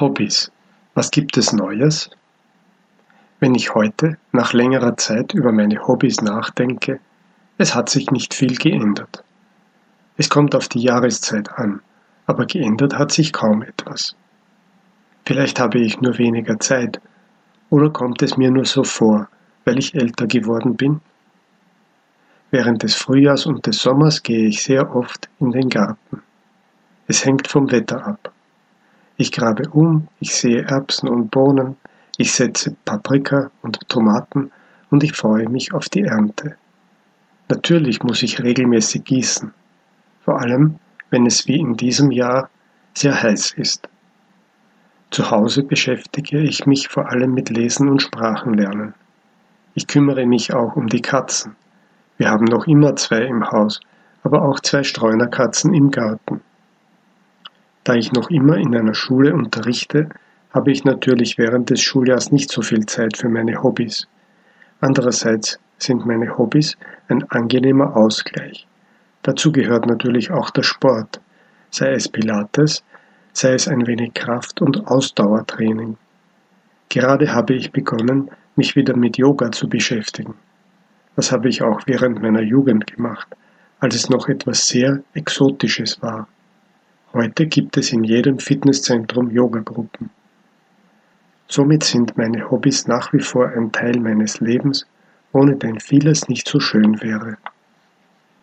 Hobbys. Was gibt es Neues? Wenn ich heute, nach längerer Zeit, über meine Hobbys nachdenke, es hat sich nicht viel geändert. Es kommt auf die Jahreszeit an, aber geändert hat sich kaum etwas. Vielleicht habe ich nur weniger Zeit, oder kommt es mir nur so vor, weil ich älter geworden bin? Während des Frühjahrs und des Sommers gehe ich sehr oft in den Garten. Es hängt vom Wetter ab. Ich grabe um, ich sehe Erbsen und Bohnen, ich setze Paprika und Tomaten und ich freue mich auf die Ernte. Natürlich muss ich regelmäßig gießen, vor allem wenn es wie in diesem Jahr sehr heiß ist. Zu Hause beschäftige ich mich vor allem mit Lesen und Sprachenlernen. Ich kümmere mich auch um die Katzen. Wir haben noch immer zwei im Haus, aber auch zwei Streunerkatzen im Garten. Da ich noch immer in einer Schule unterrichte, habe ich natürlich während des Schuljahrs nicht so viel Zeit für meine Hobbys. Andererseits sind meine Hobbys ein angenehmer Ausgleich. Dazu gehört natürlich auch der Sport, sei es Pilates, sei es ein wenig Kraft- und Ausdauertraining. Gerade habe ich begonnen, mich wieder mit Yoga zu beschäftigen. Das habe ich auch während meiner Jugend gemacht, als es noch etwas sehr Exotisches war. Heute gibt es in jedem Fitnesszentrum Yogagruppen. Somit sind meine Hobbys nach wie vor ein Teil meines Lebens, ohne den vieles nicht so schön wäre.